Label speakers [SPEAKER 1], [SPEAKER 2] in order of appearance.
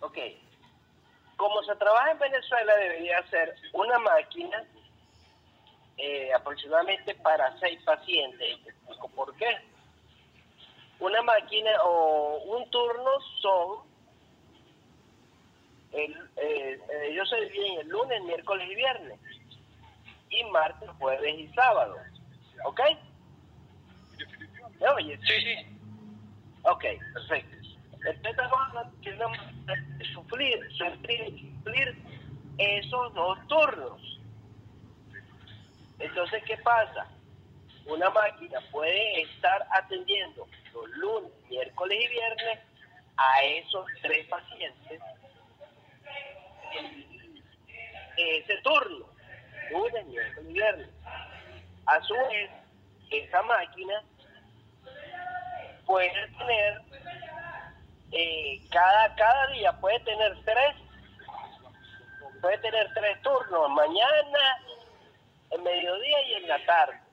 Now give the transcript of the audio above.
[SPEAKER 1] Ok. Como se trabaja en Venezuela, debería ser una máquina eh, aproximadamente para seis pacientes. Te explico por qué. Una máquina o un turno son, el, eh, ellos se dividen el lunes, miércoles y viernes, y martes, jueves y sábado. ¿Ok? ¿Me oyes?
[SPEAKER 2] Sí, sí.
[SPEAKER 1] Ok, perfecto. Entonces vamos tiene suplir esos dos turnos. Entonces, ¿qué pasa? Una máquina puede estar atendiendo los lunes, miércoles y viernes a esos tres pacientes en ese turno, lunes, miércoles y viernes. A su vez, esa máquina puede tener cada cada día puede tener tres puede tener tres turnos mañana el mediodía y en la tarde